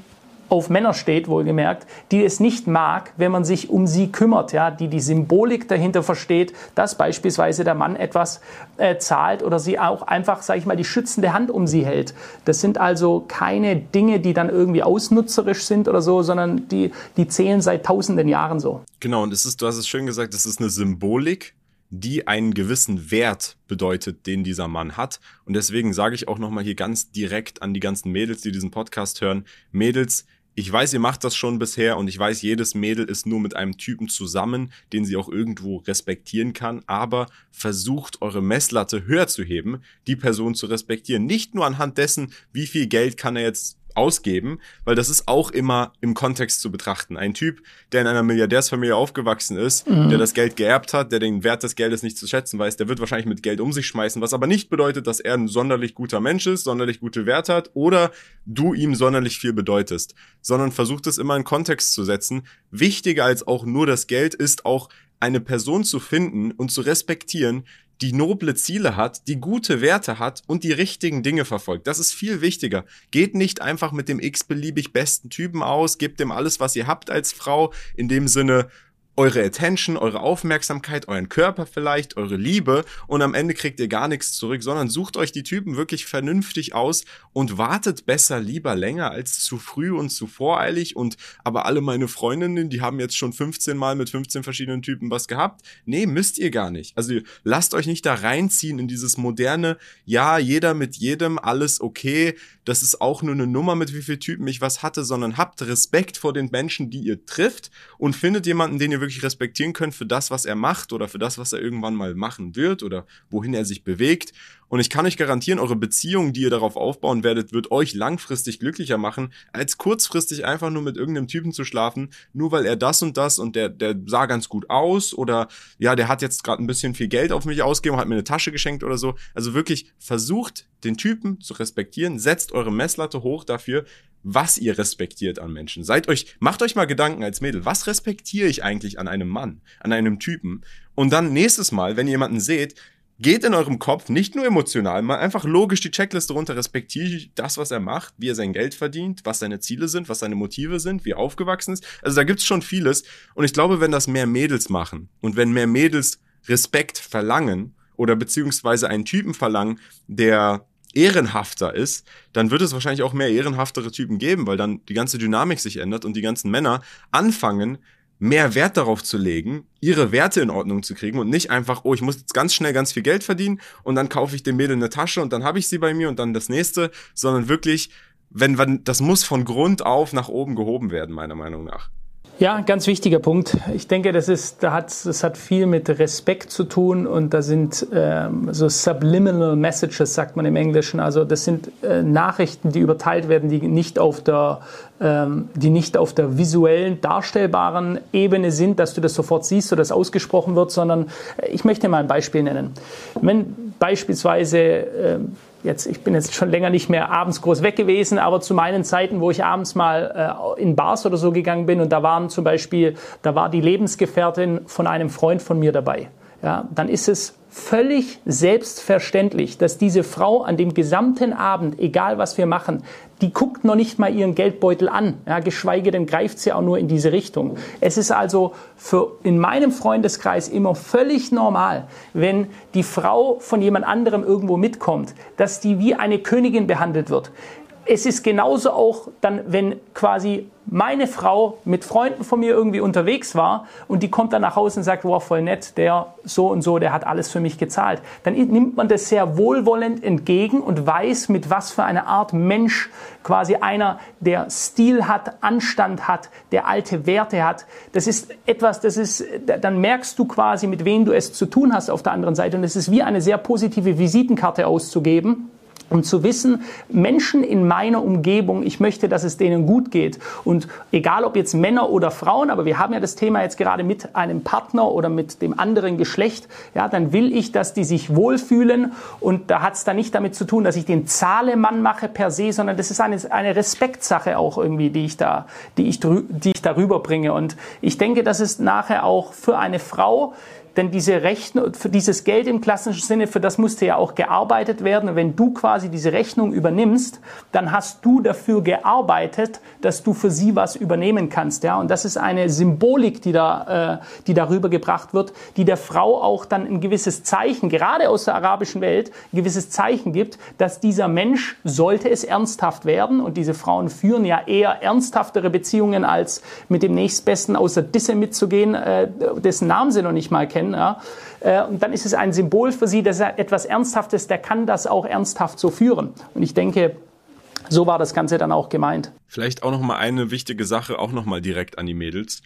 auf Männer steht, wohlgemerkt, die es nicht mag, wenn man sich um sie kümmert, ja, die die Symbolik dahinter versteht, dass beispielsweise der Mann etwas äh, zahlt oder sie auch einfach, sage ich mal, die schützende Hand um sie hält. Das sind also keine Dinge, die dann irgendwie ausnutzerisch sind oder so, sondern die, die zählen seit tausenden Jahren so. Genau, und es ist, du hast es schön gesagt, es ist eine Symbolik, die einen gewissen Wert bedeutet, den dieser Mann hat. Und deswegen sage ich auch nochmal hier ganz direkt an die ganzen Mädels, die diesen Podcast hören, Mädels, ich weiß, ihr macht das schon bisher und ich weiß, jedes Mädel ist nur mit einem Typen zusammen, den sie auch irgendwo respektieren kann, aber versucht eure Messlatte höher zu heben, die Person zu respektieren. Nicht nur anhand dessen, wie viel Geld kann er jetzt ausgeben, weil das ist auch immer im Kontext zu betrachten. Ein Typ, der in einer Milliardärsfamilie aufgewachsen ist, mhm. der das Geld geerbt hat, der den Wert des Geldes nicht zu schätzen weiß, der wird wahrscheinlich mit Geld um sich schmeißen, was aber nicht bedeutet, dass er ein sonderlich guter Mensch ist, sonderlich gute Werte hat oder du ihm sonderlich viel bedeutest, sondern versucht es immer in Kontext zu setzen. Wichtiger als auch nur das Geld ist auch eine Person zu finden und zu respektieren, die noble Ziele hat, die gute Werte hat und die richtigen Dinge verfolgt. Das ist viel wichtiger. Geht nicht einfach mit dem x-beliebig besten Typen aus, gebt dem alles, was ihr habt als Frau, in dem Sinne, eure Attention, eure Aufmerksamkeit, euren Körper vielleicht, eure Liebe und am Ende kriegt ihr gar nichts zurück, sondern sucht euch die Typen wirklich vernünftig aus und wartet besser lieber länger als zu früh und zu voreilig und aber alle meine Freundinnen, die haben jetzt schon 15 Mal mit 15 verschiedenen Typen was gehabt. Nee, müsst ihr gar nicht. Also lasst euch nicht da reinziehen in dieses moderne, ja, jeder mit jedem, alles okay, das ist auch nur eine Nummer, mit wie vielen Typen ich was hatte, sondern habt Respekt vor den Menschen, die ihr trifft und findet jemanden, den ihr wirklich respektieren könnt für das, was er macht oder für das, was er irgendwann mal machen wird oder wohin er sich bewegt und ich kann euch garantieren, eure Beziehung, die ihr darauf aufbauen werdet, wird euch langfristig glücklicher machen, als kurzfristig einfach nur mit irgendeinem Typen zu schlafen, nur weil er das und das und der, der sah ganz gut aus oder ja, der hat jetzt gerade ein bisschen viel Geld auf mich ausgegeben, hat mir eine Tasche geschenkt oder so. Also wirklich versucht, den Typen zu respektieren, setzt eure Messlatte hoch dafür, was ihr respektiert an Menschen. Seid euch, macht euch mal Gedanken als Mädel, was respektiere ich eigentlich an einem Mann, an einem Typen? Und dann nächstes Mal, wenn ihr jemanden seht, geht in eurem Kopf nicht nur emotional, mal einfach logisch die Checkliste runter, respektiere ich das, was er macht, wie er sein Geld verdient, was seine Ziele sind, was seine Motive sind, wie er aufgewachsen ist. Also da gibt's schon vieles. Und ich glaube, wenn das mehr Mädels machen und wenn mehr Mädels Respekt verlangen oder beziehungsweise einen Typen verlangen, der ehrenhafter ist, dann wird es wahrscheinlich auch mehr ehrenhaftere Typen geben, weil dann die ganze Dynamik sich ändert und die ganzen Männer anfangen, mehr Wert darauf zu legen, ihre Werte in Ordnung zu kriegen und nicht einfach, oh, ich muss jetzt ganz schnell ganz viel Geld verdienen und dann kaufe ich dem Mädel eine Tasche und dann habe ich sie bei mir und dann das nächste, sondern wirklich, wenn, wenn das muss von Grund auf nach oben gehoben werden, meiner Meinung nach. Ja, ganz wichtiger Punkt. Ich denke, das ist, da hat, das hat viel mit Respekt zu tun und da sind ähm, so subliminal messages, sagt man im Englischen. Also das sind äh, Nachrichten, die überteilt werden, die nicht auf der, ähm, die nicht auf der visuellen darstellbaren Ebene sind, dass du das sofort siehst oder das ausgesprochen wird, sondern äh, ich möchte mal ein Beispiel nennen. Wenn beispielsweise äh, jetzt, ich bin jetzt schon länger nicht mehr abends groß weg gewesen, aber zu meinen Zeiten, wo ich abends mal äh, in Bars oder so gegangen bin und da waren zum Beispiel, da war die Lebensgefährtin von einem Freund von mir dabei. Ja, dann ist es völlig selbstverständlich, dass diese Frau an dem gesamten Abend, egal was wir machen, die guckt noch nicht mal ihren Geldbeutel an, ja, geschweige denn greift sie auch nur in diese Richtung. Es ist also für in meinem Freundeskreis immer völlig normal, wenn die Frau von jemand anderem irgendwo mitkommt, dass die wie eine Königin behandelt wird es ist genauso auch dann, wenn quasi meine Frau mit Freunden von mir irgendwie unterwegs war und die kommt dann nach Hause und sagt, wow, voll nett, der so und so, der hat alles für mich gezahlt. Dann nimmt man das sehr wohlwollend entgegen und weiß, mit was für eine Art Mensch quasi einer, der Stil hat, Anstand hat, der alte Werte hat. Das ist etwas, das ist, dann merkst du quasi, mit wem du es zu tun hast auf der anderen Seite. Und es ist wie eine sehr positive Visitenkarte auszugeben um zu wissen, Menschen in meiner Umgebung, ich möchte, dass es denen gut geht. Und egal ob jetzt Männer oder Frauen, aber wir haben ja das Thema jetzt gerade mit einem Partner oder mit dem anderen Geschlecht, ja, dann will ich, dass die sich wohlfühlen. Und da hat es dann nicht damit zu tun, dass ich den Zahlemann mache per se, sondern das ist eine, eine Respektsache auch irgendwie, die ich da, die ich, die ich darüber bringe. Und ich denke, das ist nachher auch für eine Frau, denn diese Rechnung, für dieses Geld im klassischen Sinne, für das musste ja auch gearbeitet werden. Wenn du quasi diese Rechnung übernimmst, dann hast du dafür gearbeitet, dass du für sie was übernehmen kannst. Ja, und das ist eine Symbolik, die da, äh, die darüber gebracht wird, die der Frau auch dann ein gewisses Zeichen, gerade aus der arabischen Welt, ein gewisses Zeichen gibt, dass dieser Mensch, sollte es ernsthaft werden, und diese Frauen führen ja eher ernsthaftere Beziehungen, als mit dem nächstbesten außer Disse mitzugehen, äh, dessen Namen sie noch nicht mal kennen kennen. Ja? Äh, und dann ist es ein Symbol für sie, dass er etwas Ernsthaftes, der kann das auch ernsthaft so führen. Und ich denke, so war das Ganze dann auch gemeint. Vielleicht auch noch mal eine wichtige Sache, auch noch mal direkt an die Mädels,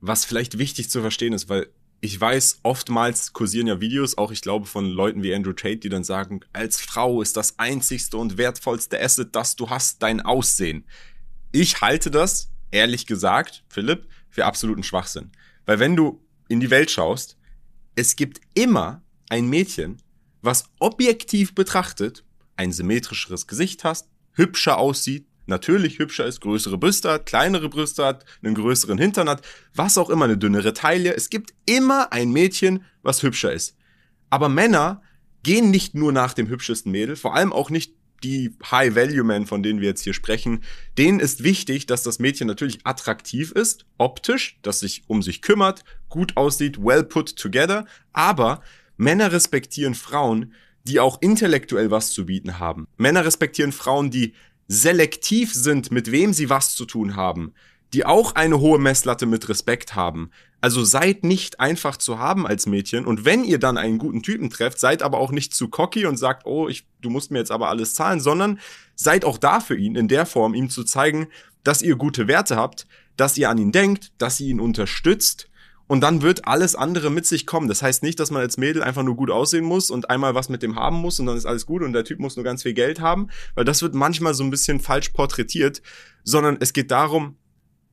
was vielleicht wichtig zu verstehen ist, weil ich weiß, oftmals kursieren ja Videos, auch ich glaube von Leuten wie Andrew Tate, die dann sagen, als Frau ist das einzigste und wertvollste Asset, das du hast, dein Aussehen. Ich halte das, ehrlich gesagt, Philipp, für absoluten Schwachsinn. Weil wenn du in die Welt schaust, es gibt immer ein Mädchen, was objektiv betrachtet ein symmetrischeres Gesicht hast, hübscher aussieht, natürlich hübscher ist, größere Brüste hat, kleinere Brüste hat, einen größeren Hintern hat, was auch immer, eine dünnere Taille. Es gibt immer ein Mädchen, was hübscher ist. Aber Männer gehen nicht nur nach dem hübschesten Mädel, vor allem auch nicht die High-Value-Men, von denen wir jetzt hier sprechen, denen ist wichtig, dass das Mädchen natürlich attraktiv ist, optisch, dass sich um sich kümmert, gut aussieht, well put together, aber Männer respektieren Frauen, die auch intellektuell was zu bieten haben. Männer respektieren Frauen, die selektiv sind, mit wem sie was zu tun haben, die auch eine hohe Messlatte mit Respekt haben. Also seid nicht einfach zu haben als Mädchen und wenn ihr dann einen guten Typen trefft, seid aber auch nicht zu cocky und sagt, oh, ich, du musst mir jetzt aber alles zahlen, sondern seid auch da für ihn in der Form, ihm zu zeigen, dass ihr gute Werte habt, dass ihr an ihn denkt, dass ihr ihn unterstützt und dann wird alles andere mit sich kommen. Das heißt nicht, dass man als Mädel einfach nur gut aussehen muss und einmal was mit dem haben muss und dann ist alles gut und der Typ muss nur ganz viel Geld haben, weil das wird manchmal so ein bisschen falsch porträtiert, sondern es geht darum,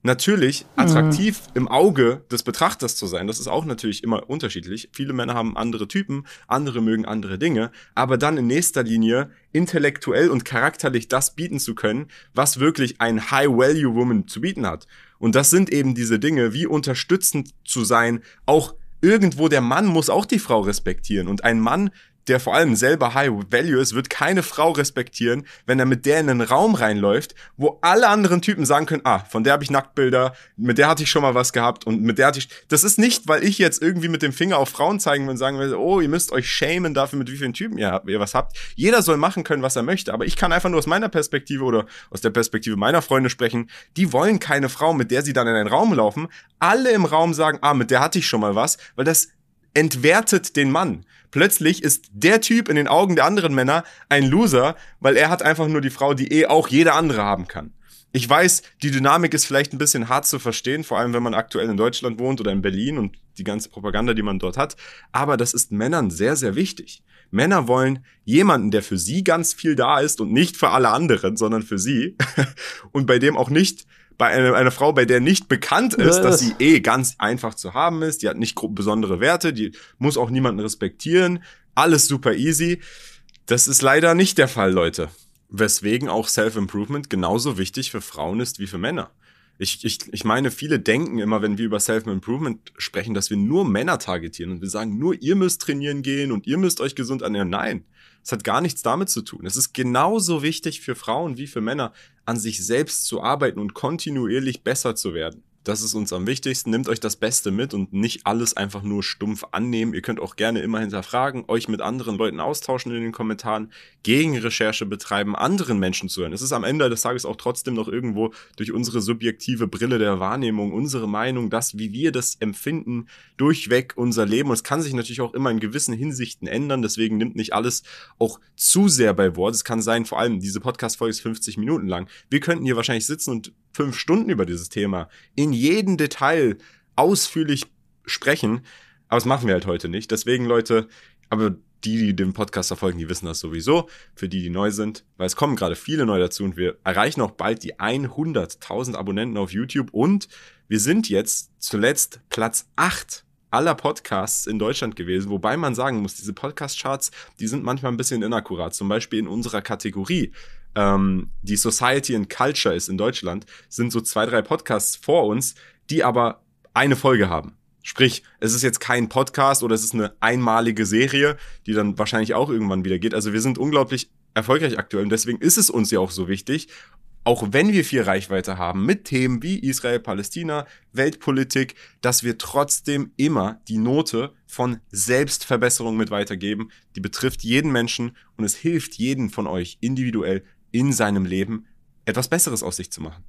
natürlich attraktiv mhm. im Auge des Betrachters zu sein. Das ist auch natürlich immer unterschiedlich. Viele Männer haben andere Typen, andere mögen andere Dinge, aber dann in nächster Linie intellektuell und charakterlich das bieten zu können, was wirklich ein High-Value-Woman zu bieten hat. Und das sind eben diese Dinge, wie unterstützend zu sein, auch irgendwo der Mann muss auch die Frau respektieren und ein Mann der vor allem selber High Value ist, wird keine Frau respektieren, wenn er mit der in einen Raum reinläuft, wo alle anderen Typen sagen können, ah, von der habe ich Nacktbilder, mit der hatte ich schon mal was gehabt und mit der hatte ich. Das ist nicht, weil ich jetzt irgendwie mit dem Finger auf Frauen zeigen will und sagen will, oh, ihr müsst euch schämen dafür, mit wie vielen Typen ihr, ihr was habt. Jeder soll machen können, was er möchte, aber ich kann einfach nur aus meiner Perspektive oder aus der Perspektive meiner Freunde sprechen. Die wollen keine Frau, mit der sie dann in einen Raum laufen. Alle im Raum sagen, ah, mit der hatte ich schon mal was, weil das entwertet den Mann. Plötzlich ist der Typ in den Augen der anderen Männer ein Loser, weil er hat einfach nur die Frau, die eh auch jeder andere haben kann. Ich weiß, die Dynamik ist vielleicht ein bisschen hart zu verstehen, vor allem wenn man aktuell in Deutschland wohnt oder in Berlin und die ganze Propaganda, die man dort hat. Aber das ist Männern sehr, sehr wichtig. Männer wollen jemanden, der für sie ganz viel da ist und nicht für alle anderen, sondern für sie und bei dem auch nicht bei einer, einer Frau, bei der nicht bekannt ist, dass sie eh ganz einfach zu haben ist, die hat nicht besondere Werte, die muss auch niemanden respektieren, alles super easy. Das ist leider nicht der Fall, Leute. Weswegen auch Self-Improvement genauso wichtig für Frauen ist wie für Männer. Ich, ich, ich meine, viele denken immer, wenn wir über Self-Improvement sprechen, dass wir nur Männer targetieren und wir sagen, nur ihr müsst trainieren gehen und ihr müsst euch gesund ernähren. Nein, es hat gar nichts damit zu tun. Es ist genauso wichtig für Frauen wie für Männer, an sich selbst zu arbeiten und kontinuierlich besser zu werden. Das ist uns am wichtigsten. Nehmt euch das Beste mit und nicht alles einfach nur stumpf annehmen. Ihr könnt auch gerne immer hinterfragen, euch mit anderen Leuten austauschen in den Kommentaren, Gegenrecherche betreiben, anderen Menschen zu hören. Es ist am Ende des Tages auch trotzdem noch irgendwo durch unsere subjektive Brille der Wahrnehmung, unsere Meinung, das, wie wir das empfinden, durchweg unser Leben. Und es kann sich natürlich auch immer in gewissen Hinsichten ändern. Deswegen nimmt nicht alles auch zu sehr bei Wort. Es kann sein, vor allem diese Podcast-Folge ist 50 Minuten lang. Wir könnten hier wahrscheinlich sitzen und fünf Stunden über dieses Thema in jedem Detail ausführlich sprechen. Aber das machen wir halt heute nicht. Deswegen, Leute, aber die, die dem Podcast verfolgen, die wissen das sowieso. Für die, die neu sind, weil es kommen gerade viele neu dazu und wir erreichen auch bald die 100.000 Abonnenten auf YouTube und wir sind jetzt zuletzt Platz 8 aller Podcasts in Deutschland gewesen, wobei man sagen muss, diese Podcast-Charts, die sind manchmal ein bisschen inakkurat. Zum Beispiel in unserer Kategorie ähm, die Society and Culture ist in Deutschland, sind so zwei, drei Podcasts vor uns, die aber eine Folge haben. Sprich, es ist jetzt kein Podcast oder es ist eine einmalige Serie, die dann wahrscheinlich auch irgendwann wieder geht. Also wir sind unglaublich erfolgreich aktuell und deswegen ist es uns ja auch so wichtig, auch wenn wir viel Reichweite haben mit Themen wie Israel, Palästina, Weltpolitik, dass wir trotzdem immer die Note von Selbstverbesserung mit weitergeben. Die betrifft jeden Menschen und es hilft jeden von euch individuell in seinem Leben etwas Besseres aus sich zu machen.